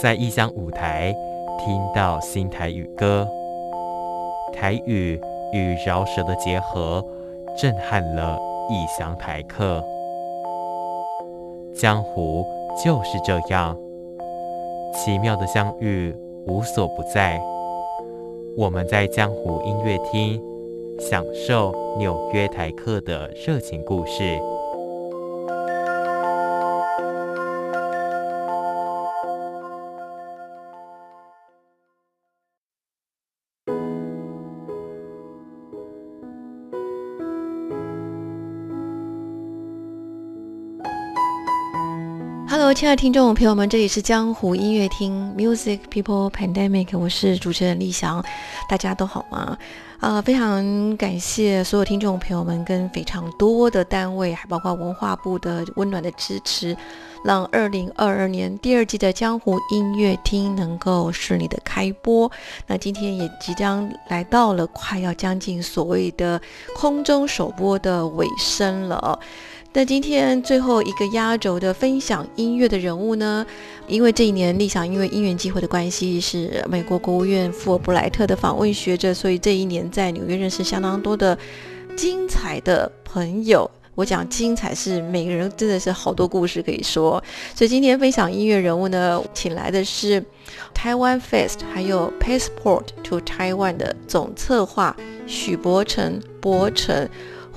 在异乡舞台听到新台语歌，台语与饶舌的结合，震撼了异乡台客。江湖就是这样，奇妙的相遇无所不在。我们在江湖音乐厅享受纽约台客的热情故事。亲爱的听众朋友们，这里是江湖音乐厅 Music People Pandemic，我是主持人立翔，大家都好吗？啊，非常感谢所有听众朋友们跟非常多的单位，还包括文化部的温暖的支持，让二零二二年第二季的江湖音乐厅能够顺利的开播。那今天也即将来到了快要将近所谓的空中首播的尾声了。那今天最后一个压轴的分享音乐的人物呢？因为这一年立想因为因缘机会的关系是美国国务院富尔布莱特的访问学者，所以这一年在纽约认识相当多的精彩的朋友。我讲精彩是每个人真的是好多故事可以说。所以今天分享音乐人物呢，请来的是台湾 Fest 还有 Passport to Taiwan 的总策划许博成博成。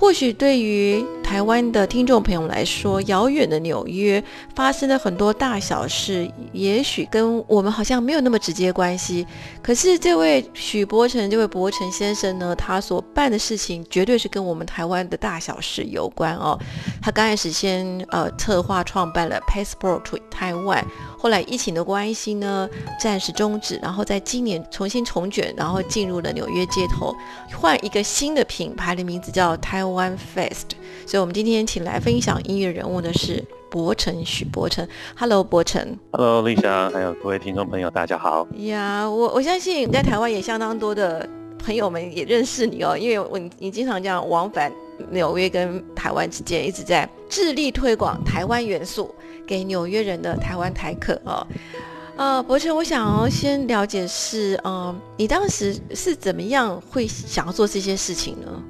或许对于台湾的听众朋友来说，遥远的纽约发生了很多大小事，也许跟我们好像没有那么直接关系。可是这位许伯成，这位伯成先生呢，他所办的事情绝对是跟我们台湾的大小事有关哦。他刚开始先呃策划创办了 Passport to Taiwan。后来疫情的关系呢，暂时终止，然后在今年重新重卷，然后进入了纽约街头，换一个新的品牌的名字叫台湾 Fest。所以，我们今天请来分享音乐人物的是博成许博成。Hello，博成。Hello，丽霞，还有各位听众朋友，大家好。呀，我我相信在台湾也相当多的朋友们也认识你哦，因为我你经常这样往返纽约跟台湾之间，一直在致力推广台湾元素。给纽约人的台湾台客哦，呃，博成，我想要先了解是，呃，你当时是怎么样会想要做这些事情呢？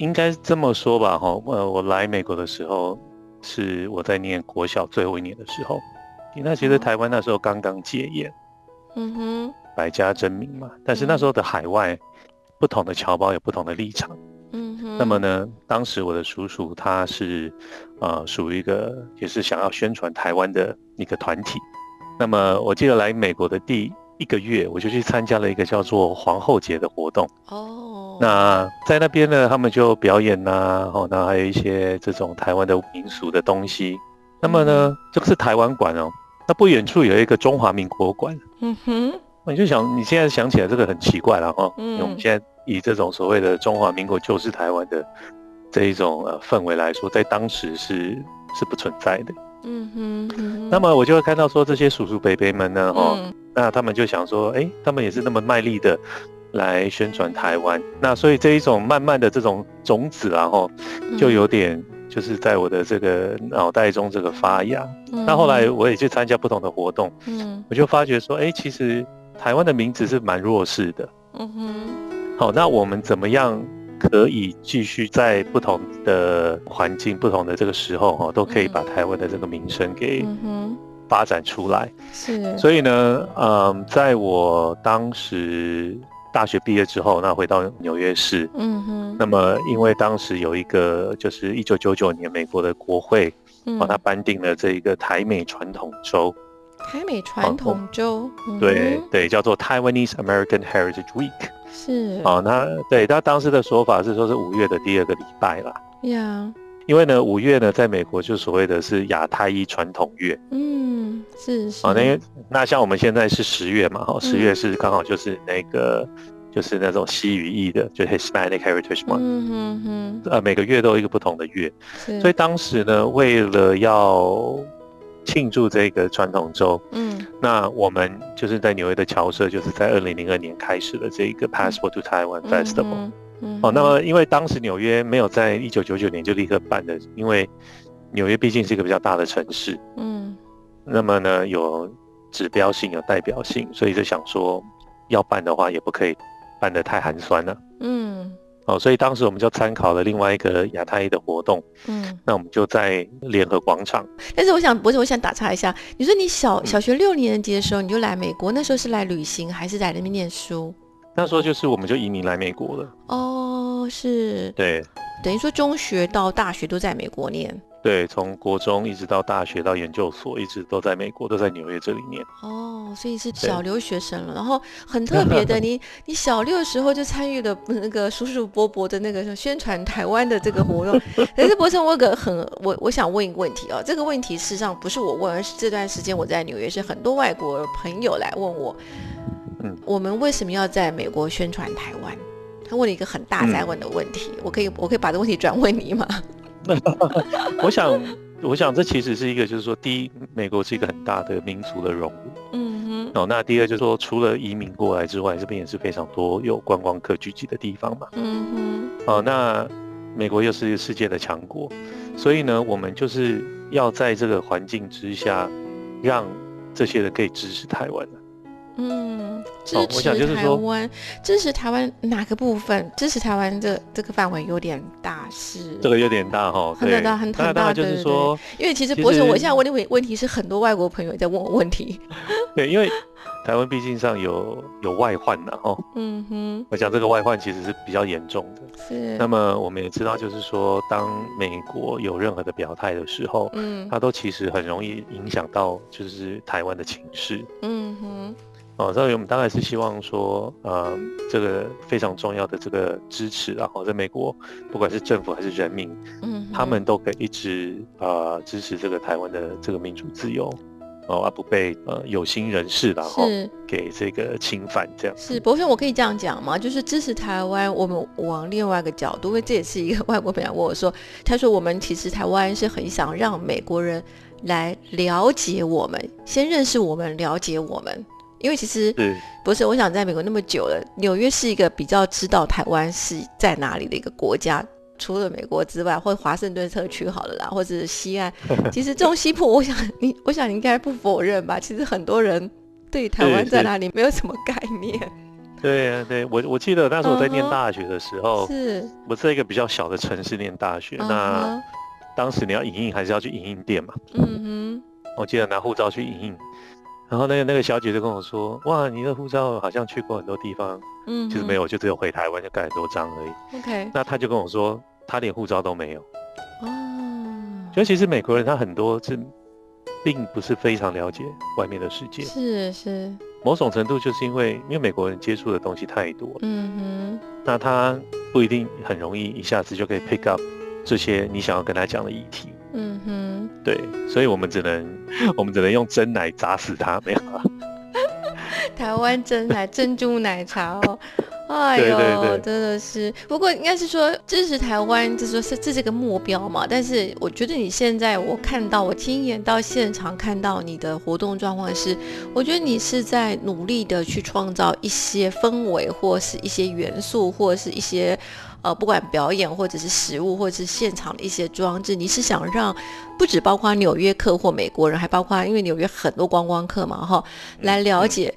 应该这么说吧，哈，呃，我来美国的时候是我在念国小最后一年的时候，那其实台湾那时候刚刚戒严，嗯哼，百家争鸣嘛，但是那时候的海外不同的侨胞有不同的立场。嗯哼那么呢，当时我的叔叔他是，呃，属于一个也是想要宣传台湾的一个团体。那么我记得来美国的第一个月，我就去参加了一个叫做皇后节的活动。哦。那在那边呢，他们就表演呐，哦，那还有一些这种台湾的民俗的东西。那么呢，这个是台湾馆哦。那不远处有一个中华民国馆。嗯哼。我就想，你现在想起来这个很奇怪了哈。嗯。我们现在。以这种所谓的中华民国就是台湾的这一种呃氛围来说，在当时是是不存在的。嗯哼。那么我就会看到说这些叔叔伯伯们呢，哦，那他们就想说，哎，他们也是那么卖力的来宣传台湾。那所以这一种慢慢的这种种子，然后就有点就是在我的这个脑袋中这个发芽。那后来我也去参加不同的活动，嗯，我就发觉说，哎，其实台湾的名字是蛮弱势的。嗯哼。好，那我们怎么样可以继续在不同的环境、不同的这个时候，哈，都可以把台湾的这个名声给发展出来？是。所以呢，嗯，在我当时大学毕业之后，那回到纽约市，嗯哼。那么，因为当时有一个，就是一九九九年美国的国会帮他颁定了这一个台美传统周。台美传统周。对对，叫做 Taiwanese American Heritage Week。是哦，那对他当时的说法是说是五月的第二个礼拜啦。呀，因为呢，五月呢，在美国就所谓的是亚太裔传统月。嗯，是是。啊，那那像我们现在是十月嘛，哈，十月是刚好就是那个就是那种西语裔的，就 Hispanic Heritage Month。嗯哼哼。呃，每个月都有一个不同的月，所以当时呢，为了要庆祝这个传统周，嗯，那我们就是在纽约的侨社，就是在二零零二年开始了这个 Passport to Taiwan Festival。哦，那么因为当时纽约没有在一九九九年就立刻办的，因为纽约毕竟是一个比较大的城市，嗯，那么呢有指标性、有代表性，所以就想说要办的话也不可以办得太寒酸了，嗯，哦，所以当时我们就参考了另外一个亚太的活动，嗯，那我们就在联合广场。但是我想，不是，我想打岔一下，你说你小小学六年级的时候你就来美国，那时候是来旅行还是在那边念书？那时候就是我们就移民来美国了哦，是，对，等于说中学到大学都在美国念，对，从国中一直到大学到研究所，一直都在美国，都在纽约这里念。哦，所以是小留学生了。然后很特别的，你你小六的时候就参与了那个叔叔伯伯的那个宣传台湾的这个活动。可是博生，我有个很我我想问一个问题哦，这个问题事实上不是我问，而是这段时间我在纽约是很多外国朋友来问我。我们为什么要在美国宣传台湾？他问了一个很大在问的问题，我可以我可以把这个问题转问你吗？我想，我想这其实是一个，就是说，第一，美国是一个很大的民族的融入，嗯哼。哦，那第二就是说，除了移民过来之外，这边也是非常多有观光客聚集的地方嘛，嗯哼。哦，那美国又是世界的强国，所以呢，我们就是要在这个环境之下，让这些人可以支持台湾的。嗯，支持台湾，支持台湾哪个部分？支持台湾这这个范围有点大，是这个有点大哈，很大很很大，就是说，因为其实博士，我现在问的问问题是很多外国朋友在问我问题。对，因为台湾毕竟上有有外患的哈，嗯哼，我讲这个外患其实是比较严重的。是，那么我们也知道，就是说，当美国有任何的表态的时候，嗯，它都其实很容易影响到就是台湾的情势。嗯哼。哦，所以我们当然是希望说，呃，这个非常重要的这个支持，然后在美国，不管是政府还是人民，嗯，他们都可以一直呃支持这个台湾的这个民主自由，哦，而不被呃有心人士然后给这个侵犯这样。是，博轩，我可以这样讲吗？就是支持台湾，我们往另外一个角度，因为这也是一个 外国朋友问我说，他说我们其实台湾是很想让美国人来了解我们，先认识我们，了解我们。因为其实不是，我想在美国那么久了，纽约是一个比较知道台湾是在哪里的一个国家，除了美国之外，或华盛顿特区好了啦，或者是西岸，其实中西部，我想你，我想你应该不否认吧？其实很多人对台湾在哪里没有什么概念。对啊，对我我记得那时候我在念大学的时候，是我在一个比较小的城市念大学，那当时你要影印还是要去影印店嘛？嗯哼，我记得拿护照去影印。然后那个那个小姐就跟我说：“哇，你的护照好像去过很多地方，嗯，其实没有，就只有回台湾就盖很多章而已。OK，那他就跟我说，他连护照都没有。哦，就其实美国人他很多是，并不是非常了解外面的世界。是是，某种程度就是因为因为美国人接触的东西太多，嗯哼，那他不一定很容易一下子就可以 pick up 这些你想要跟他讲的议题。”嗯哼，对，所以我们只能，我们只能用真奶砸死他，没有啊？台湾真奶珍珠奶茶哦，哎呦，真的是。不过应该是说支持台湾，就是说是这是个目标嘛。但是我觉得你现在我看到，我亲眼到现场看到你的活动状况是，我觉得你是在努力的去创造一些氛围，或是一些元素，或是一些。呃，不管表演或者是食物，或者是现场的一些装置，你是想让不只包括纽约客或美国人，还包括因为纽约很多观光客嘛，哈，来了解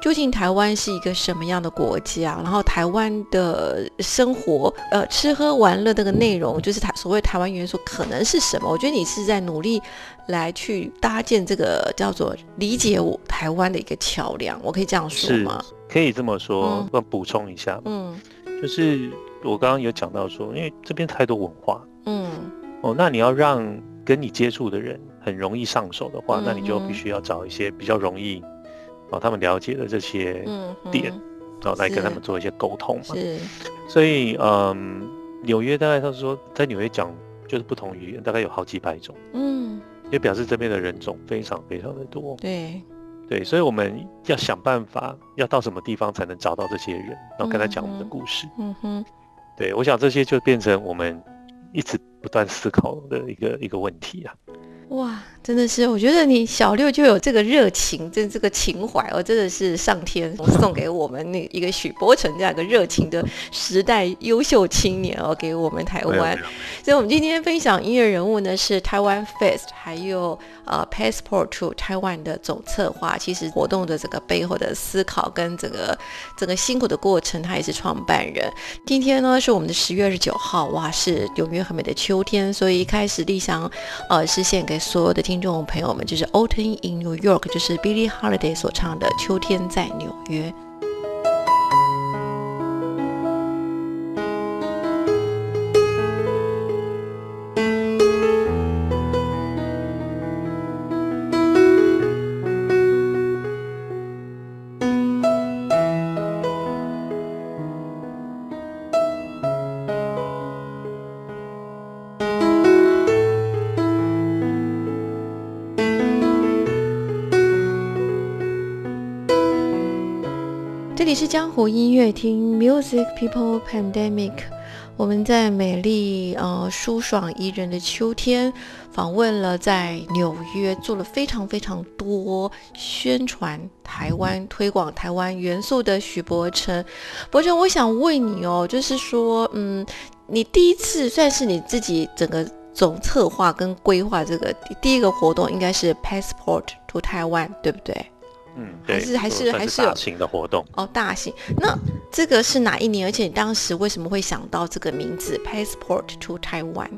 究竟台湾是一个什么样的国家，然后台湾的生活，呃，吃喝玩乐这个内容，就是台所谓台湾元素可能是什么？我觉得你是在努力来去搭建这个叫做理解我台湾的一个桥梁，我可以这样说吗？可以这么说，我补充一下，嗯，就是。我刚刚有讲到说，因为这边太多文化，嗯，哦，那你要让跟你接触的人很容易上手的话，那你就必须要找一些比较容易，哦，他们了解的这些点，然后来跟他们做一些沟通嘛。是，所以，嗯，纽约大概他说在纽约讲就是不同语言，大概有好几百种。嗯，也表示这边的人种非常非常的多。对，对，所以我们要想办法，要到什么地方才能找到这些人，然后跟他讲我们的故事。嗯哼，对，我想这些就变成我们一直不断思考的一个一个问题啊。哇，真的是，我觉得你小六就有这个热情，这这个情怀哦，真的是上天送给我们那一个许伯成这样一个热情的时代优秀青年哦，给我们台湾。所以，我们今天分享音乐人物呢是台湾 Fest，还有呃 Passport to Taiwan 的总策划。其实活动的这个背后的思考跟整个整个辛苦的过程，他也是创办人。今天呢是我们的十月二十九号，哇，是纽约很美的秋天，所以一开始立想呃是献给。所有的听众朋友们，就是《Autumn in New York》，就是 Billie Holiday 所唱的《秋天在纽约》。江湖音乐厅，Music People Pandemic。我们在美丽、呃舒爽宜人的秋天，访问了在纽约做了非常非常多宣传台湾、推广台湾元素的许伯成。伯成，我想问你哦，就是说，嗯，你第一次算是你自己整个总策划跟规划这个第一个活动，应该是 Passport to Taiwan，对不对？嗯，还是还是还是大型的活动哦，大型。那这个是哪一年？而且你当时为什么会想到这个名字 “Passport to Taiwan”？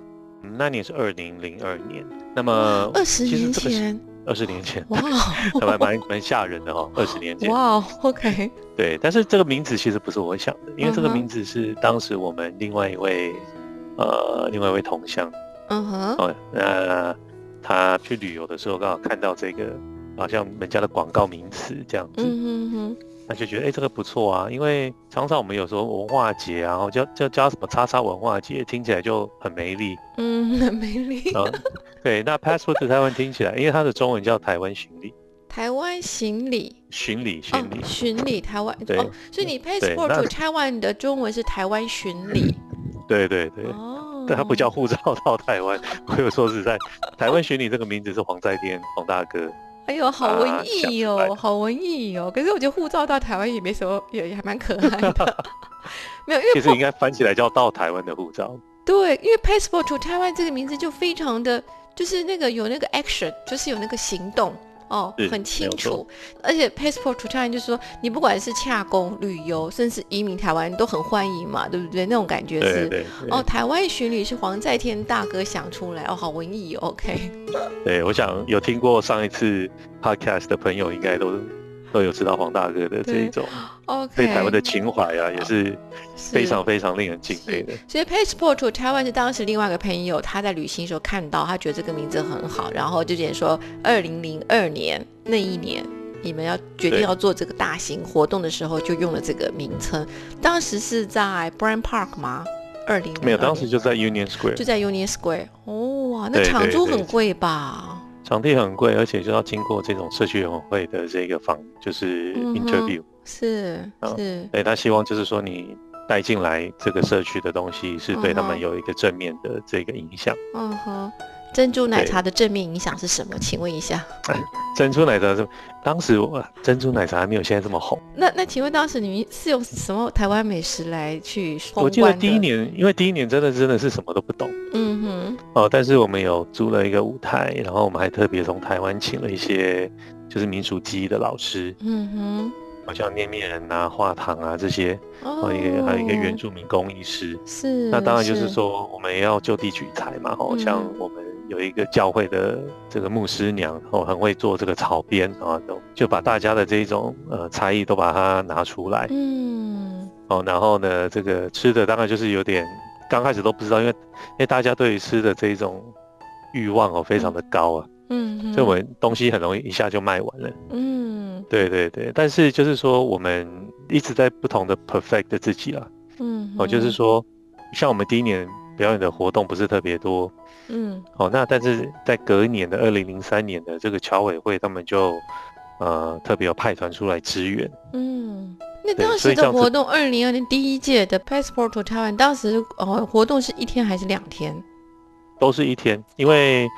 那年是二零零二年。那么二十年前，二十年前，哇，蛮蛮蛮吓人的哦。二十年前，哇，OK。对，但是这个名字其实不是我想的，因为这个名字是当时我们另外一位呃另外一位同乡，嗯哼，哦，那他去旅游的时候刚好看到这个。好像人家的广告名词这样子，那就觉得哎，这个不错啊。因为常常我们有时候文化节啊，然后叫叫叫什么叉叉文化节，听起来就很没力。嗯，很没力。对，那 Passport 台湾听起来，因为它的中文叫台湾行李。台湾行李。巡礼，巡礼，巡礼台湾。对。所以你 Passport 台湾的中文是台湾巡礼。对对对。哦。但它不叫护照到台湾。我有说实在，台湾巡礼这个名字是黄在天黄大哥。哎呦，好文艺哦，好文艺哦！可是我觉得护照到台湾也没什么，也也还蛮可爱的。没有，因为其实应该翻起来叫到台湾的护照。对，因为 passport to Taiwan 这个名字就非常的，就是那个有那个 action，就是有那个行动。哦，很清楚，而且 passport to China 就是说，你不管是洽公、旅游，甚至移民台湾，都很欢迎嘛，对不对？那种感觉是，哦，台湾巡礼是黄在天大哥想出来，哦，好文艺，OK。对，我想有听过上一次 podcast 的朋友，应该都。都有知道黄大哥的这一种对台湾的情怀啊，也是非常非常令人敬佩的。所以 Passport to Taiwan 是当时另外一个朋友，他在旅行时候看到，他觉得这个名字很好，然后就点说，二零零二年那一年，你们要决定要做这个大型活动的时候，就用了这个名称。当时是在 Brand Park 吗？二零没有，当时就在 Union Square，就在 Union Square。哦哇，那场租很贵吧？场地很贵，而且就要经过这种社区委员会的这个访，就是 interview，是是，对他希望就是说你带进来这个社区的东西是对他们有一个正面的这个影响。嗯哼。珍珠奶茶的正面影响是什么？请问一下。珍珠奶茶是当时我珍珠奶茶还没有现在这么红。那那请问当时你们是用什么台湾美食来去？我记得第一年，因为第一年真的真的是什么都不懂。嗯哼。哦，但是我们有租了一个舞台，然后我们还特别从台湾请了一些就是民俗技艺的老师。嗯哼。好像捏面人啊、画糖啊这些，哦，一个还有一个原住民工艺师。是。那当然就是说我们也要就地取材嘛，哦，像我们。有一个教会的这个牧师娘，哦，很会做这个草编啊，都就把大家的这种呃才艺都把它拿出来，嗯，哦，然后呢，这个吃的当然就是有点刚开始都不知道，因为因为大家对于吃的这种欲望哦非常的高啊，嗯，所以我们东西很容易一下就卖完了，嗯，对对对，但是就是说我们一直在不同的 perfect 自己啊，嗯，哦，就是说像我们第一年。表演的活动不是特别多。嗯，哦，那但是在隔一年的二零零三年的这个侨委会，他们就呃特别有派团出来支援。嗯，那当时的活动，二零零二年第一届的 Passport to Taiwan，当时哦活动是一天还是两天？都是一天，因为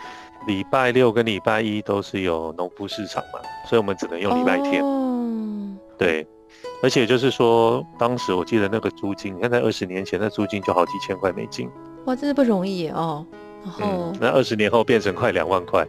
礼拜六跟礼拜一都是有农夫市场嘛，所以我们只能用礼拜天。哦，对。而且就是说，当时我记得那个租金，你看在二十年前，那租金就好几千块美金，哇，真的不容易哦。然后，那二十年后变成快两万块，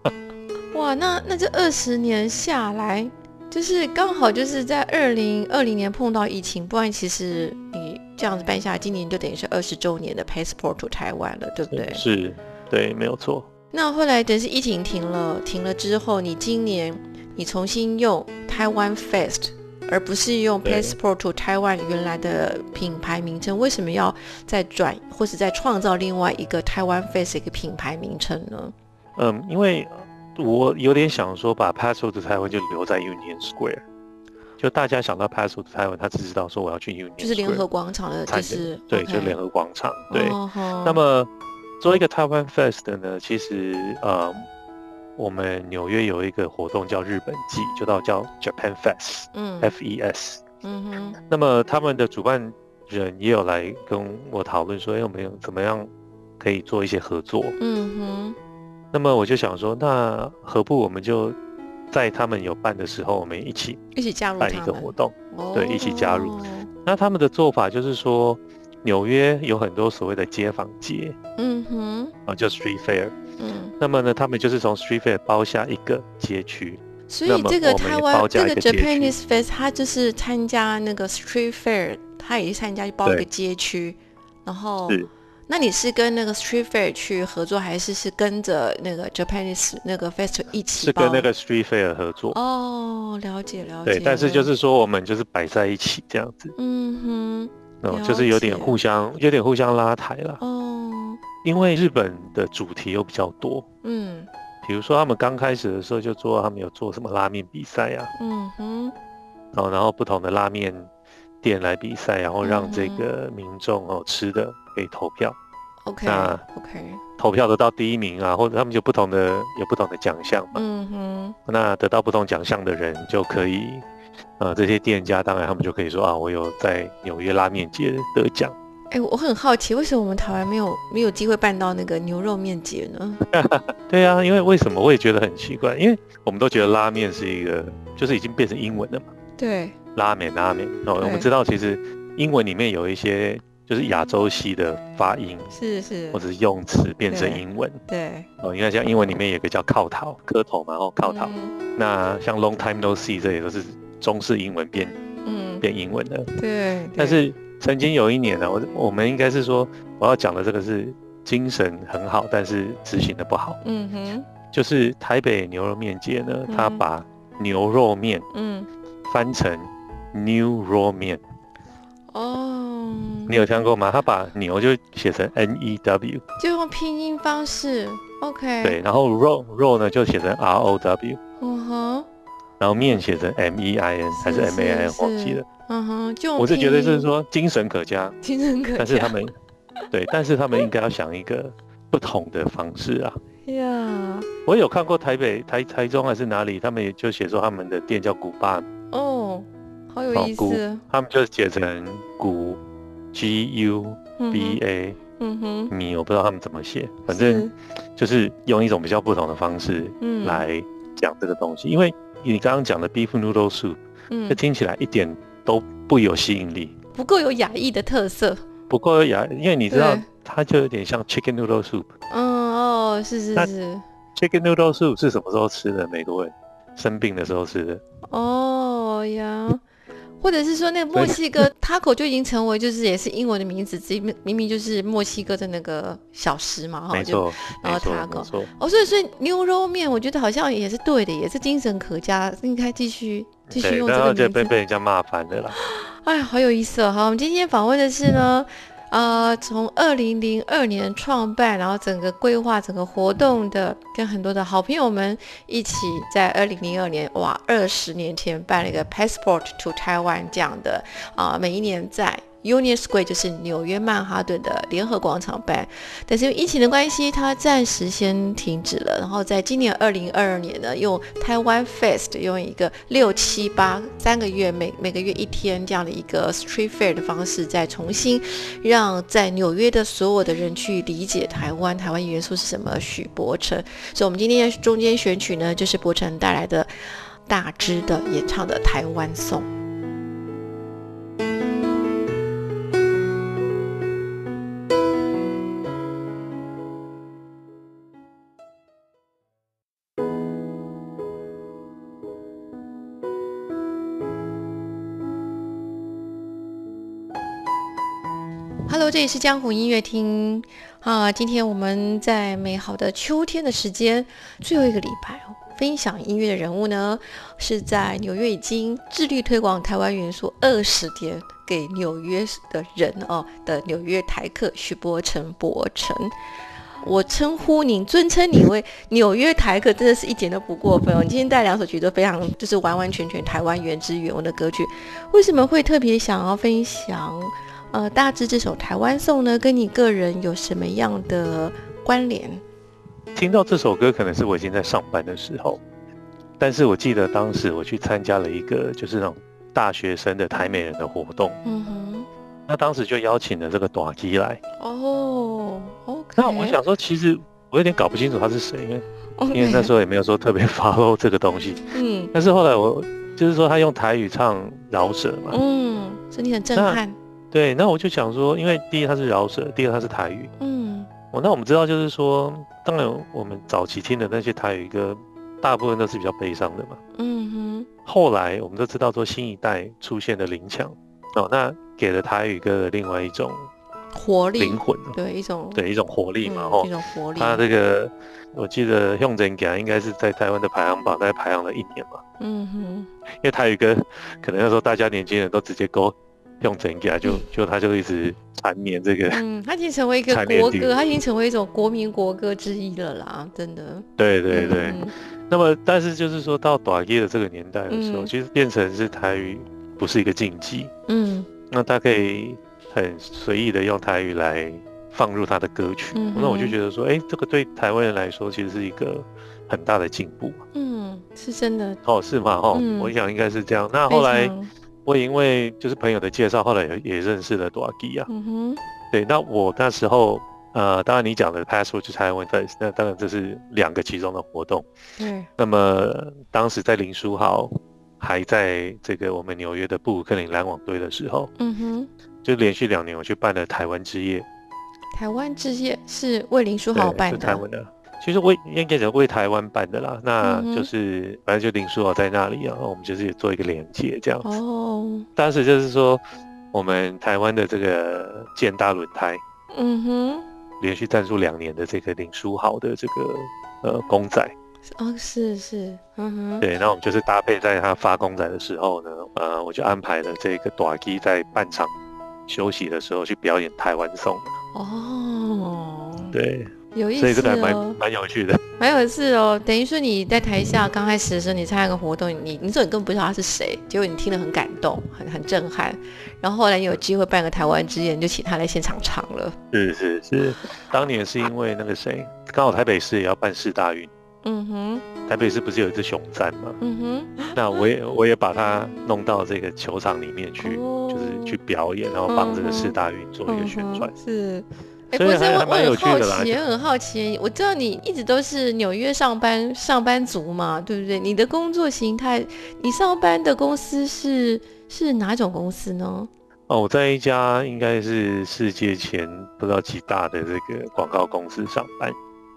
哇，那那这二十年下来，就是刚好就是在二零二零年碰到疫情，不然其实你这样子办下来，今年就等于是二十周年的 Passport to Taiwan 了，对不对？是，对，没有错。那后来等是疫情停了，停了之后，你今年你重新用台湾 Fest。而不是用 Passport to Taiwan 原来的品牌名称，为什么要再转或是再创造另外一个台湾 Face 一个品牌名称呢？嗯，因为我有点想说，把 Passport to Taiwan 就留在 Union Square，就大家想到 Passport to Taiwan，他只知道说我要去 Union，就是联合广场的，就是对，就联合广场。对，那么做一个台湾 Fest 呢，其实呃。我们纽约有一个活动叫日本季，就到叫 Japan Fest，嗯，F E S，嗯哼。那么他们的主办人也有来跟我讨论说，有没有怎么样可以做一些合作？嗯哼。那么我就想说，那何不我们就在他们有办的时候，我们一起一起加入办一个活动，对，一起加入。那他们的做法就是说，纽约有很多所谓的街坊街，嗯哼，啊，叫 Street Fair。嗯，那么呢，他们就是从 Street Fair 包下一个街区，所以这个台湾这个 Japanese Fest，他就是参加那个 Street Fair，他也是参加包一个街区，然后，那你是跟那个 Street Fair 去合作，还是是跟着那个 Japanese 那个 Fest 一起？是跟那个 Street Fair 合作。哦，了解了解。对，但是就是说我们就是摆在一起这样子。嗯哼，哦，就是有点互相有点互相拉抬了。哦。因为日本的主题又比较多，嗯，比如说他们刚开始的时候就做，他们有做什么拉面比赛呀，嗯哼，哦，然后不同的拉面店来比赛，然后让这个民众哦吃的可以投票，OK，那 OK，投票得到第一名啊，或者他们就不同的有不同的奖项嘛，嗯哼，那得到不同奖项的人就可以，呃，这些店家当然他们就可以说啊，我有在纽约拉面节得奖。哎，我很好奇，为什么我们台湾没有没有机会办到那个牛肉面节呢？对啊，因为为什么我也觉得很奇怪，因为我们都觉得拉面是一个，就是已经变成英文了嘛。对，拉面拉面哦，我们知道其实英文里面有一些就是亚洲系的发音，是是，或者是用词变成英文。对，哦，你看像英文里面有个叫靠头，磕头嘛，哦，靠头。那像 long time no see 这也都是中式英文变嗯变英文的。对，但是。曾经有一年呢，我我们应该是说，我要讲的这个是精神很好，但是执行的不好。嗯哼，就是台北牛肉面界呢，他把牛肉面嗯翻成 New Raw 面。哦，你有听过吗？他把牛就写成 N E W，就用拼音方式。OK。对，然后肉肉呢就写成 R O W。嗯哼。然后面写成 M E I N 还是 M A I N，忘记了。嗯哼，就我是觉得就是说精神可嘉，精神可嘉。但是他们，对，但是他们应该要想一个不同的方式啊。呀，我有看过台北、台台中还是哪里，他们也就写说他们的店叫古巴。哦，好有意思。他们就写成古 G U B A，嗯哼，米我不知道他们怎么写，反正就是用一种比较不同的方式来讲这个东西。因为你刚刚讲的 beef noodle soup，嗯，这听起来一点。都不有吸引力，不够有雅意的特色，不够有雅，因为你知道，它就有点像 chicken noodle soup。嗯哦，是是是。chicken noodle soup 是什么时候吃的？美国人生病的时候吃的。哦呀。或者是说，那个墨西哥 taco 就已经成为就是也是英文的名字，直明明明就是墨西哥的那个小食嘛，哈，就然后 taco，哦，所以所以牛肉面，我觉得好像也是对的，也是精神可嘉，应该继续继续用这个名字。被被人家骂翻的啦。哎呀，好有意思哦！好，我们今天访问的是呢。呃，从二零零二年创办，然后整个规划整个活动的，跟很多的好朋友们一起，在二零零二年，哇，二十年前办了一个 Passport to Taiwan 这样的啊，每一年在 Union Square，就是纽约曼哈顿的联合广场办。但是因为疫情的关系，它暂时先停止了。然后在今年二零二二年呢，用台湾 Fest，用一个六七八三个月每每个月一天这样的一个 Street Fair 的方式，再重新让在纽约的所有的人去理解台湾，台湾元素是什么。许伯成，所以我们今天中间选曲呢，就是伯成带来的大支的演唱的台湾颂。这里是江湖音乐厅啊。今天我们在美好的秋天的时间，最后一个礼拜哦，分享音乐的人物呢，是在纽约已经致力推广台湾元素二十年给纽约的人哦的纽约台客许伯成伯成。我称呼您，尊称你为纽约台客，真的是一点都不过分哦。你今天带两首曲都非常，就是完完全全台湾原汁原味的歌曲，为什么会特别想要分享？呃，大致这首《台湾颂》呢，跟你个人有什么样的关联？听到这首歌，可能是我已经在上班的时候，但是我记得当时我去参加了一个就是那种大学生的台美人的活动，嗯哼，那当时就邀请了这个短基来，哦，OK，那我想说，其实我有点搞不清楚他是谁，因为因为那时候也没有说特别 follow 这个东西，嗯，但是后来我就是说他用台语唱饶舌嘛，嗯，所以你很震撼。对，那我就想说，因为第一它是饶舌，第二它是台语。嗯，哦，那我们知道就是说，当然我们早期听的那些台语歌，大部分都是比较悲伤的嘛。嗯哼。后来我们都知道说，新一代出现的林强，哦，那给了台语歌的另外一种活力、灵魂。对，一种对一种活力嘛，哦，一种活力。他这个，我记得用真给应该是在台湾的排行榜大概排行了一年嘛。嗯哼。因为台语歌，可能那时候大家年轻人都直接勾。用整个就就他就一直缠绵这个，嗯，他已经成为一个国歌，他已经成为一种国民国歌之一了啦，真的。对对对，那么但是就是说到短夜的这个年代的时候，其实变成是台语不是一个禁忌，嗯，那他可以很随意的用台语来放入他的歌曲，那我就觉得说，哎，这个对台湾人来说其实是一个很大的进步，嗯，是真的，哦，是吗？哦，我想应该是这样。那后来。我因为就是朋友的介绍，后来也也认识了多阿基啊。嗯哼。对，那我那时候，呃，当然你讲的 Password 就台湾 Fest，那当然这是两个其中的活动。对。那么当时在林书豪还在这个我们纽约的布鲁克林篮网队的时候，嗯哼，就连续两年我去办了台湾之夜。台湾之夜是为林书豪办的。台湾的。其实为应该讲为台湾办的啦，那就是反正就林书豪在那里啊，我们就是做一个连接这样子。哦，当时就是说我们台湾的这个建大轮胎，嗯哼，连续赞助两年的这个林书豪的这个呃公仔。哦，是是，嗯哼。对，那我们就是搭配在他发公仔的时候呢，呃，我就安排了这个短基在半场休息的时候去表演台湾颂。哦，对。有意思哦，蛮有趣的，蛮有趣哦。等于说你在台下刚开始的时候，你参加个活动，你你这你根本不知道他是谁，结果你听了很感动，很很震撼。然后后来你有机会办个台湾之夜，你就请他来现场唱了。是是是，当年是因为那个谁，刚好台北市也要办市大运。嗯哼，台北市不是有一只熊赞吗？嗯哼，那我也我也把它弄到这个球场里面去，就是去表演，然后帮这个市大运做一个宣传。是。不是我，我很好奇，也很好奇。我知道你一直都是纽约上班上班族嘛，对不对？你的工作形态，你上班的公司是是哪种公司呢？哦，我在一家应该是世界前不知道几大的这个广告公司上班。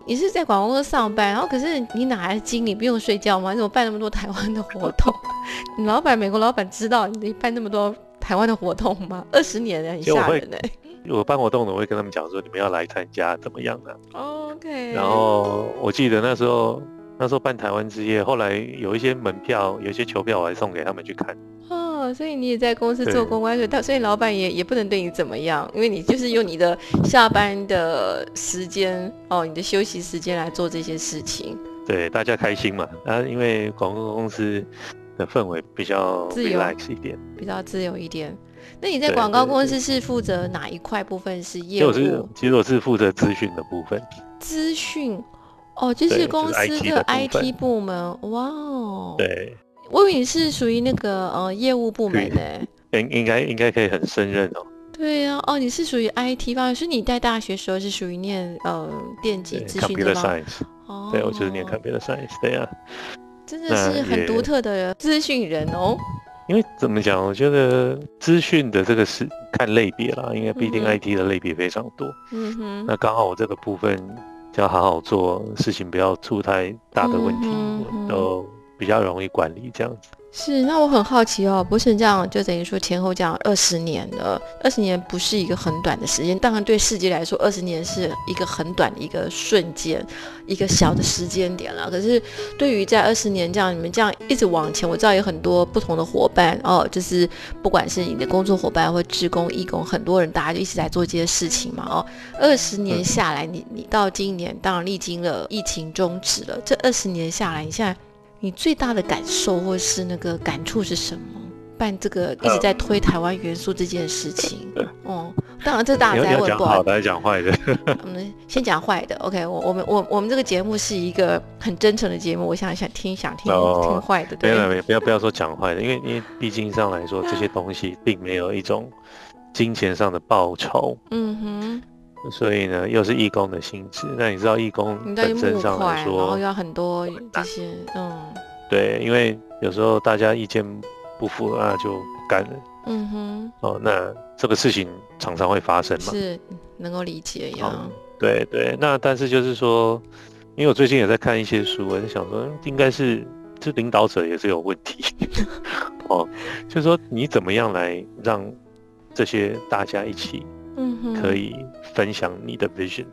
你是在广告公司上班，然后可是你哪来的精力？不用睡觉吗？你怎么办那么多台湾的活动？你老板，美国老板知道你办那么多台湾的活动吗？二十年了，很吓人哎。我办活动的，我会跟他们讲说，你们要来参加怎么样的？OK。然后我记得那时候，那时候办台湾之夜，后来有一些门票，有一些球票，我还送给他们去看。哦，所以你也在公司做公关，所以所以老板也也不能对你怎么样，因为你就是用你的下班的时间哦，你的休息时间来做这些事情。对，大家开心嘛。啊，因为广告公司的氛围比较自由一点，比较自由一点。那你在广告公司是负责哪一块部分？是业务？其实我是其实我是负责资讯的部分。资讯哦，就是公司的 IT 部门。哇哦，对，我以为你是属于那个呃业务部门呢。应应该应该可以很胜任哦。对呀，哦，你是属于 IT 方面，所以你在大学时候是属于念呃电机资讯的吗？哦，对，我就是念 Computer Science，对呀。真的是很独特的资讯人哦。因为怎么讲，我觉得资讯的这个是看类别啦，因为毕竟 IT 的类别非常多。嗯哼。那刚好我这个部分就要好好做事情，不要出太大的问题，都比较容易管理这样子。是，那我很好奇哦，不是这样，就等于说前后这样二十年了，二十年不是一个很短的时间，当然对世界来说，二十年是一个很短的一个瞬间，一个小的时间点了。可是对于在二十年这样，你们这样一直往前，我知道有很多不同的伙伴哦，就是不管是你的工作伙伴或职工、义工，很多人大家就一直在做这些事情嘛哦。二十年下来，你你到今年当然历经了疫情终止了，这二十年下来，你现在。你最大的感受或是那个感触是什么？办这个一直在推台湾元素这件事情，哦，当然这大家在问不好的还是讲坏的？我们先讲坏的，OK？我我们我我们这个节目是一个很真诚的节目，我想想听想听听坏的，对不不要不要说讲坏的，因为因为毕竟上来说 这些东西并没有一种金钱上的报酬，嗯哼。所以呢，又是义工的性质。那你知道义工本身上来说，然后要很多这些，嗯，对，因为有时候大家意见不符，那就不干了。嗯哼，哦，那这个事情常常会发生嘛，是能够理解呀。对对，那但是就是说，因为我最近也在看一些书，我在想说，应该是这领导者也是有问题。哦，就是说你怎么样来让这些大家一起。嗯哼，可以分享你的 vision。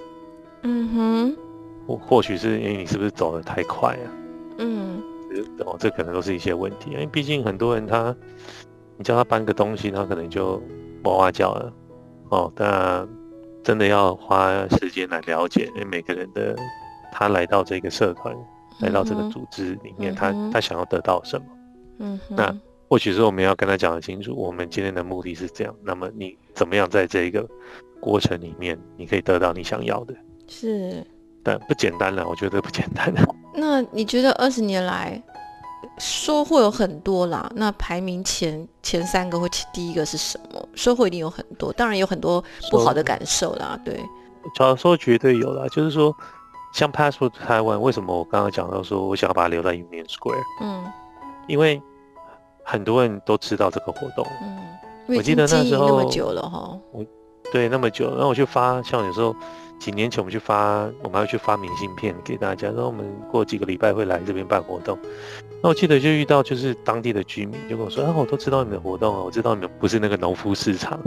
嗯哼，或或许是因为你是不是走得太快啊？嗯，哦，这可能都是一些问题。因为毕竟很多人他，你叫他搬个东西，他可能就哇哇叫了。哦，但真的要花时间来了解，因为每个人的他来到这个社团，来到这个组织里面，他他想要得到什么？嗯，那。或许是我们要跟他讲的清楚，我们今天的目的是这样。那么你怎么样在这一个过程里面，你可以得到你想要的？是，但不简单了，我觉得不简单了。那你觉得二十年来收获有很多啦？那排名前前三个或第一个是什么？收获一定有很多，当然有很多不好的感受啦。对，小时候绝对有啦。就是说，像 Passport 台湾，为什么我刚刚讲到说我想要把它留在 Union Square？嗯，因为。很多人都知道这个活动，嗯，我记得那时候那么久了哈，我对那么久，然后我去发，像有时候几年前我们去发，我们还会去发明信片给大家，然后我们过几个礼拜会来这边办活动。那我记得就遇到就是当地的居民就跟我说，啊，我都知道你们的活动啊，我知道你们不是那个农夫市场，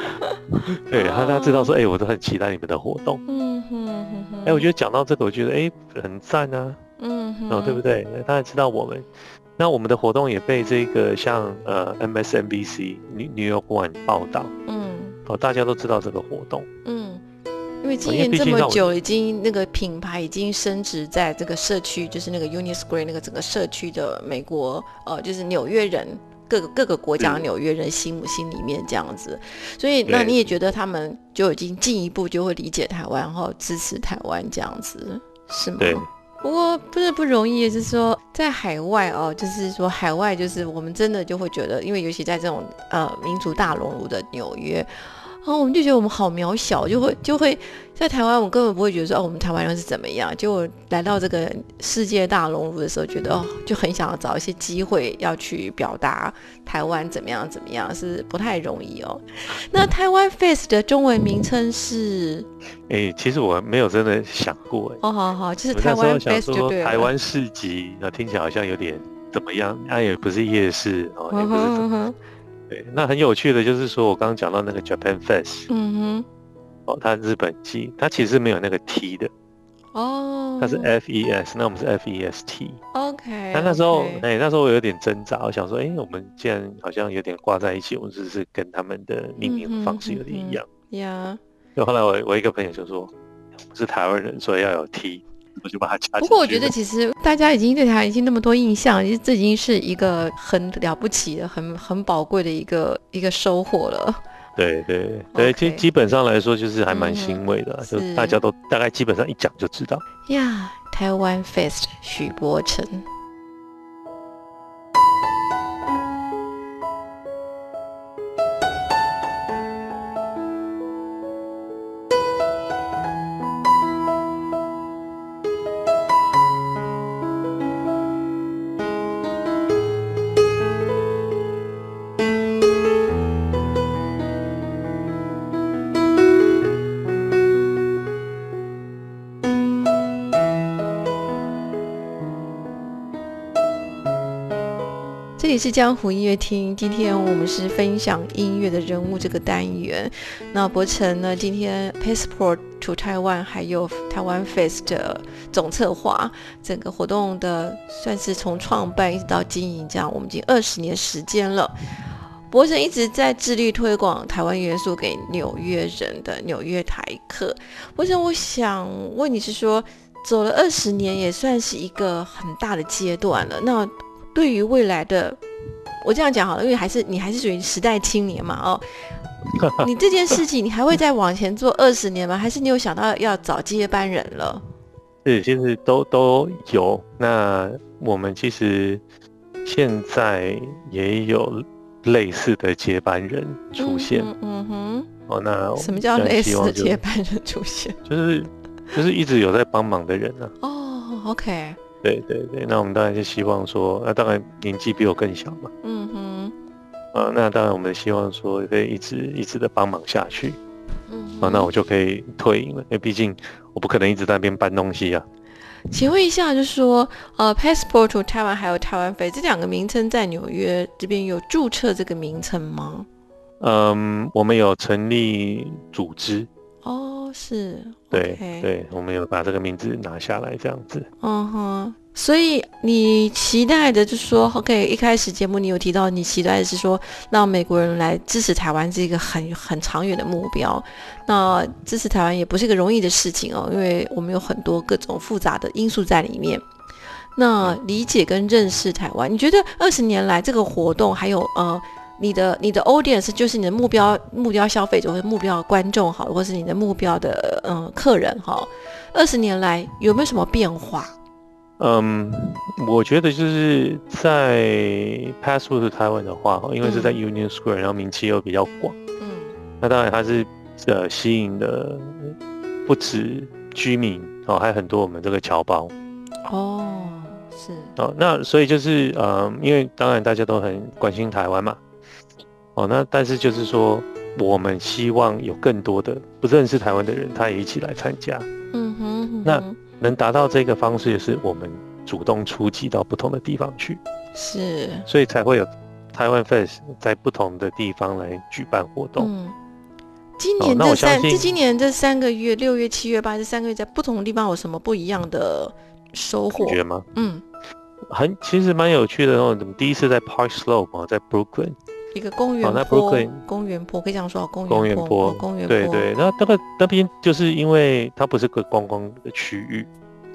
对，他他知道说，哎，我都很期待你们的活动，嗯哼，哎，我觉得讲到这个，我觉得哎很赞啊，嗯哼，哦，对不对？大家知道我们。那我们的活动也被这个像呃 MSNBC New New York One 报道，嗯，哦，大家都知道这个活动，嗯，因为经营这么久，已经那个品牌已经升值在这个社区，就是那个 Union Square 那个整个社区的美国，呃，就是纽约人各个各个国家纽约人心目心里面这样子，所以那你也觉得他们就已经进一步就会理解台湾，然后支持台湾这样子，是吗？对。不过不是不容易，就是说在海外哦，就是说海外就是我们真的就会觉得，因为尤其在这种呃民族大熔炉的纽约。然后我们就觉得我们好渺小，就会就会在台湾，我根本不会觉得说哦，我们台湾人是怎么样。结果来到这个世界大熔炉的时候，觉得哦，就很想要找一些机会要去表达台湾怎么样怎么样，是不太容易哦。那台湾 Face 的中文名称是？哎，其实我没有真的想过哎。哦，好好，就是台湾 Face 就对台湾市集，那听起来好像有点怎么样？那也不是夜市哦，也不是怎么。对，那很有趣的就是说，我刚刚讲到那个 Japan Fest，嗯哼，哦，它日本季，它其实没有那个 T 的，哦，它是 F E S，那我们是 F E S T，OK。那那时候，哎，那时候我有点挣扎，我想说，哎，我们既然好像有点挂在一起，我们只是跟他们的命名方式有点一样，呀。就后来我我一个朋友就说，我们是台湾人，所以要有 T，我就把它加。不过我觉得其实大家已经对他已经那么多印象，其实这已经是一个很了不起的、很很宝贵的一个一个收获了。对对对，基基本上来说就是还蛮欣慰的，就大家都大概基本上一讲就知道。呀，台湾 Fest 许博成。里是江湖音乐厅，今天我们是分享音乐的人物这个单元。那博成呢，今天 Passport to Taiwan 还有台湾 Fest 的总策划，整个活动的算是从创办一直到经营，这样我们已经二十年时间了。博成一直在致力推广台湾元素给纽约人的纽约台客。博成，我想问你是说，走了二十年也算是一个很大的阶段了，那？对于未来的，我这样讲好了，因为还是你还是属于时代青年嘛，哦，你这件事情你还会再往前做二十年吗？还是你有想到要找接班人了？是，其实都都有。那我们其实现在也有类似的接班人出现。嗯哼。哦，那什么叫类似的接班人出现？就是就是一直有在帮忙的人呢。哦，OK。对对对，那我们当然就希望说，那当然年纪比我更小嘛。嗯哼。啊，那当然我们希望说可以一直一直的帮忙下去。嗯。啊，那我就可以退隐了，因为毕竟我不可能一直在那边搬东西啊。请问一下，就是说，呃，Passport to Taiwan 还有台湾飞这两个名称在纽约这边有注册这个名称吗？嗯，我们有成立组织。哦，是，对对，我们有把这个名字拿下来，这样子。嗯哼，所以你期待的，就是说，OK，一开始节目你有提到，你期待的是说，让美国人来支持台湾，是一个很很长远的目标。那支持台湾也不是一个容易的事情哦，因为我们有很多各种复杂的因素在里面。那理解跟认识台湾，你觉得二十年来这个活动还有呃？你的你的 audience 就是你的目标目标消费者或者目标观众好，或是你的目标的嗯客人哈，二十年来有没有什么变化？嗯，我觉得就是在 Passport 台湾的话，因为是在 Union Square，然后名气又比较广，嗯，那当然它是呃吸引的不止居民哦，还有很多我们这个侨胞。哦，是哦，那所以就是呃，因为当然大家都很关心台湾嘛。哦，那但是就是说，我们希望有更多的不认识台湾的人，他也一起来参加。嗯哼，那能达到这个方式，也是我们主动出击到不同的地方去。是，所以才会有台湾 Face 在不同的地方来举办活动。嗯，今年这三，这今年这三个月，六月、七月、八这三个月，在不同的地方有什么不一样的收获？觉吗？嗯，很其实蛮有趣的哦。怎么第一次在 Park Slope 啊，在 Brooklyn。一个公园坡，公园坡可以这样说，公园坡，公园坡，对对。那那个那边就是因为它不是个观光的区域，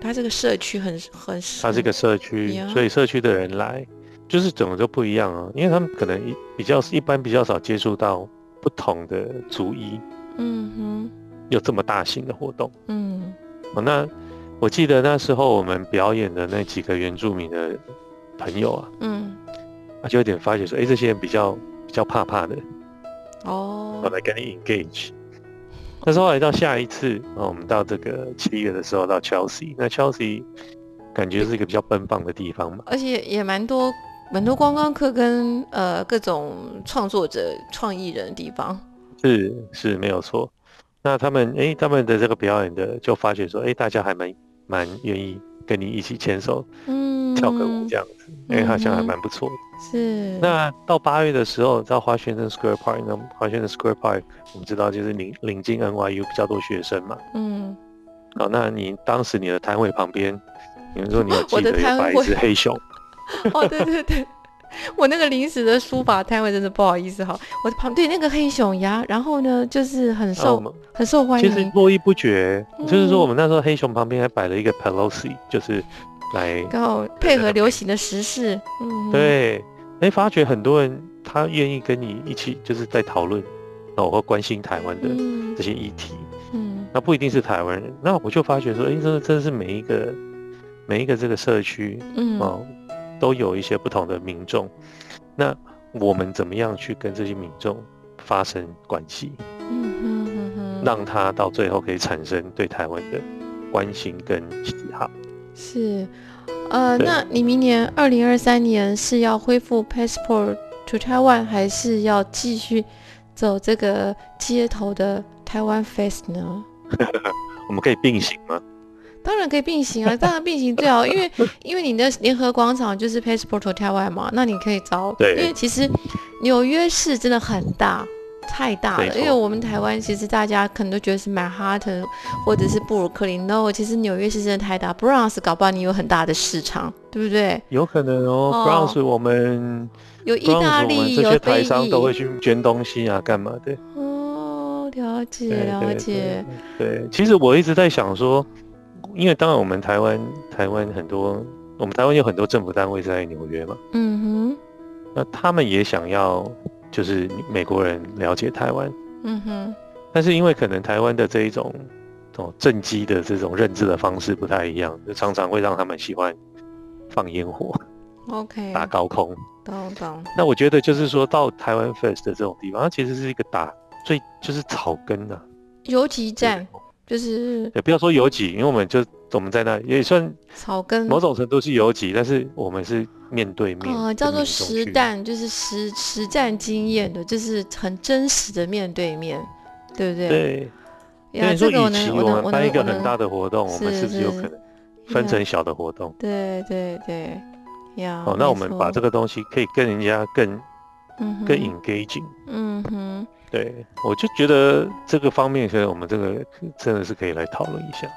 它这个社区很很，它是个社区，所以社区的人来就是怎么就不一样啊？因为他们可能一比较一般比较少接触到不同的族裔，嗯哼，有这么大型的活动，嗯，哦，那我记得那时候我们表演的那几个原住民的朋友啊，嗯。啊，就有点发觉说，哎，这些人比较比较怕怕的，哦，我来跟你 engage。但是后来到下一次，啊，我们到这个七月的时候到 Chelsea，那 Chelsea 感觉是一个比较奔放的地方嘛，而且也蛮多蛮多观光客跟呃各种创作者、创意人的地方，是是没有错。那他们哎，他们的这个表演的就发觉说，哎，大家还蛮蛮愿意跟你一起牵手，嗯，跳个舞这样子，哎，好像还蛮不错的。是，那到八月的时候，在华盛顿 Square Park，那华盛顿 Square Park，我们知道就是领领进 NYU 比较多学生嘛。嗯。好，那你当时你的摊位旁边，比如说你有 记得有摆一只黑熊。哦，对对对。我那个临时的书法摊位真的不好意思哈，我旁对那个黑熊呀，然后呢就是很受很受欢迎，其实络绎不绝。就是说我们那时候黑熊旁边还摆了一个 Pelosi，就是来刚好配合流行的时事。嗯，对，哎，发觉很多人他愿意跟你一起就是在讨论，哦，或关心台湾的这些议题。嗯，那不一定是台湾人，那我就发觉说，哎，真的真的是每一个每一个这个社区，嗯哦。都有一些不同的民众，那我们怎么样去跟这些民众发生关系？嗯哼哼哼，让他到最后可以产生对台湾的关心跟喜好。是，呃，那你明年二零二三年是要恢复 Passport to Taiwan，还是要继续走这个街头的台湾 Face 呢？我们可以并行吗？当然可以并行啊，当然并行最好，因为因为你的联合广场就是 Passport to Taiwan 嘛，那你可以找，对，因为其实纽约市真的很大，太大了。因为我们台湾其实大家可能都觉得是曼哈顿或者是布鲁克林，no，其实纽约是真的太大，Bronx 搞不好你有很大的市场，对不对？有可能哦，Bronx 我们有意大利，有台商都会去捐东西啊，干嘛的？哦，了解了解。对，其实我一直在想说。因为当然，我们台湾台湾很多，我们台湾有很多政府单位在纽约嘛。嗯哼。那他们也想要，就是美国人了解台湾。嗯哼。但是因为可能台湾的这一种哦政绩的这种认知的方式不太一样，就常常会让他们喜欢放烟火。OK。打高空。懂懂。那我觉得就是说到台湾 First 的这种地方，它其实是一个打最就是草根的游击战。就是也不要说游击，因为我们就我们在那也算草根，某种程度是游击，但是我们是面对面啊，叫做实战，就是实实战经验的，就是很真实的面对面，对不对？对。呀，这个我能我能我办一个很大的活动，我们是不是有可能分成小的活动？对对对，呀。哦，那我们把这个东西可以跟人家更更 engaging，嗯哼。对，我就觉得这个方面，现在我们这个真的是可以来讨论一下。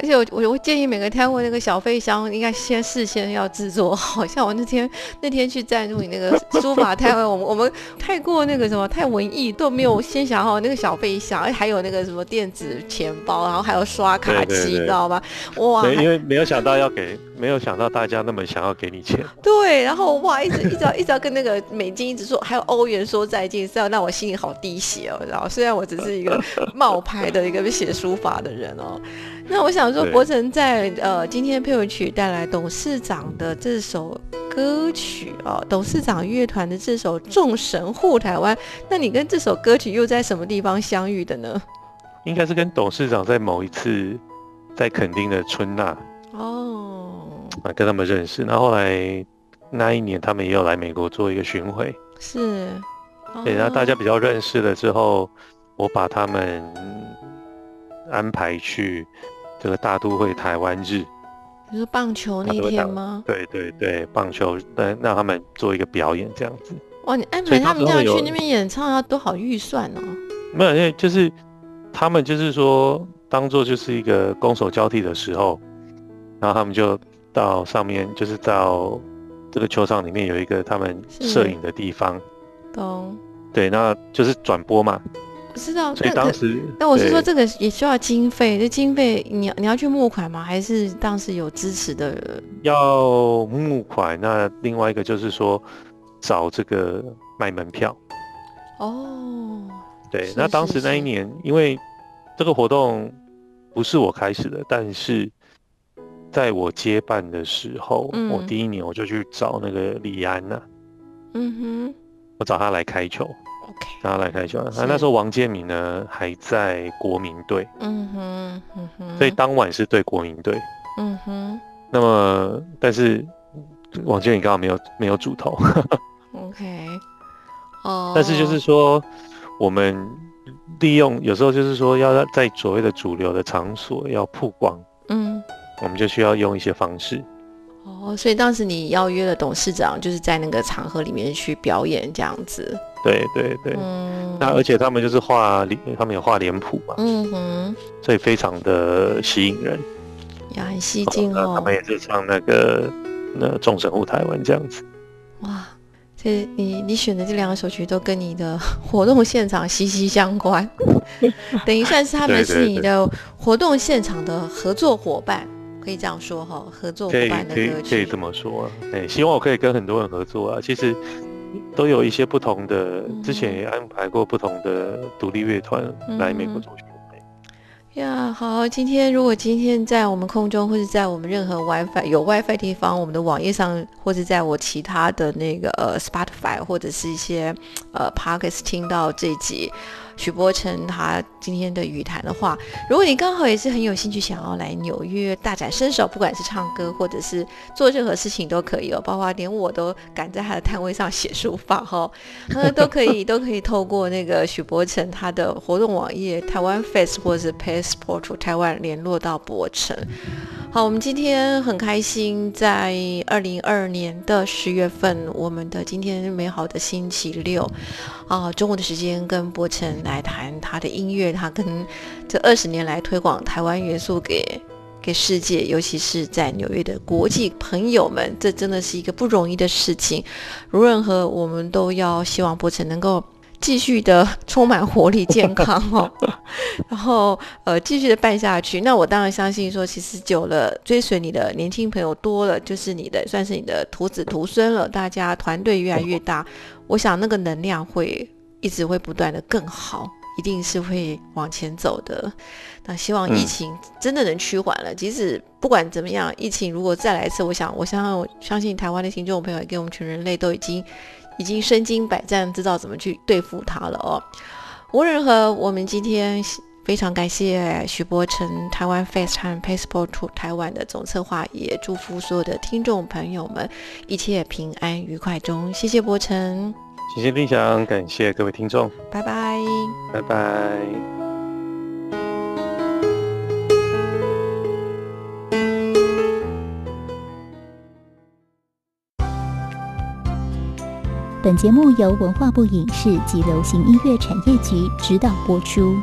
而且我我会建议每个摊位那个小费箱应该先事先要制作 好。像我那天那天去赞助你那个书法摊位，我们我们太过那个什么太文艺，都没有先想好那个小费箱，还有那个什么电子钱包，然后还有刷卡机，你知道吧？哇！因为没有想到要给，没有想到大家那么想要给你钱。对，然后哇，一直一直要一直要跟那个美金一直说，还有欧元说再见，这样让我心里好滴血哦。然后虽然我只是一个冒牌的一个写书法的人哦。那我想说，博成在呃今天配乐曲带来董事长的这首歌曲哦，董事长乐团的这首《众神护台湾》，那你跟这首歌曲又在什么地方相遇的呢？应该是跟董事长在某一次在垦丁的春娜哦，啊跟他们认识，那后来那一年他们也有来美国做一个巡回，是，对，然后大家比较认识了之后，我把他们安排去。这个大都会台湾日，你说棒球那天吗？对对对，棒球，对，让他们做一个表演这样子。哇，你安排他们这样去那边演唱要多少预算哦？没有，因为就是他们就是说，当做就是一个攻守交替的时候，然后他们就到上面，就是到这个球场里面有一个他们摄影的地方。懂。对，那就是转播嘛。我知道，所以当时，那我是说这个也需要经费，这经费你你要去募款吗？还是当时有支持的？要募款，那另外一个就是说找这个卖门票。哦，对，那当时那一年，因为这个活动不是我开始的，但是在我接办的时候，我第一年我就去找那个李安呐，嗯哼，我找他来开球。大家来看一下，那那时候王建民呢还在国民队，嗯哼，嗯哼，所以当晚是对国民队，嗯哼。那么，但是王建民刚好没有没有主投，OK，哦。但是就是说，我们利用有时候就是说要在所谓的主流的场所要曝光，嗯，我们就需要用一些方式。哦，所以当时你邀约了董事长，就是在那个场合里面去表演这样子。对对对，嗯。那而且他们就是画脸，他们有画脸谱嘛，嗯哼，所以非常的吸引人，也很吸睛哦。他们也是唱那个那众神护台湾这样子，哇，这你你选的这两首曲都跟你的 活动现场息息相关，等于算是他们是你的活动现场的合作伙伴，可以这样说哈，合作伙伴的歌曲可以这么说。哎，希望我可以跟很多人合作啊。其实都有一些不同的，之前也安排过不同的独立乐团来美国做巡呀，好，今天如果今天在我们空中，或者在我们任何 WiFi 有 WiFi 地方，我们的网页上，或者在我其他的那个呃 Spotify 或者是一些呃 Podcast 听到这集。许波成他今天的语谈的话，如果你刚好也是很有兴趣想要来纽约大展身手，不管是唱歌或者是做任何事情都可以哦，包括连我都赶在他的摊位上写书法哈，呃都可以都可以透过那个许博成他的活动网页台湾 Face 或者是 Passport 台湾联络到博成。好，我们今天很开心，在二零二二年的十月份，我们的今天美好的星期六，啊，中午的时间跟博成来谈他的音乐，他跟这二十年来推广台湾元素给给世界，尤其是在纽约的国际朋友们，这真的是一个不容易的事情。无论何，我们都要希望博成能够。继续的充满活力、健康哦，然后呃继续的办下去。那我当然相信说，其实久了追随你的年轻朋友多了，就是你的算是你的徒子徒孙了。大家团队越来越大，我想那个能量会一直会不断的更好，一定是会往前走的。那希望疫情真的能趋缓了。即使不管怎么样，疫情如果再来一次，我想我相信我相信台湾的听众朋友跟我们全人类都已经。已经身经百战，知道怎么去对付它了哦。无论如何，我们今天非常感谢徐博成台湾 FaceTime Passport to 台湾的总策划，也祝福所有的听众朋友们一切平安愉快中。谢谢博成，谢谢分享，感谢各位听众，拜拜，拜拜。本节目由文化部影视及流行音乐产业局指导播出。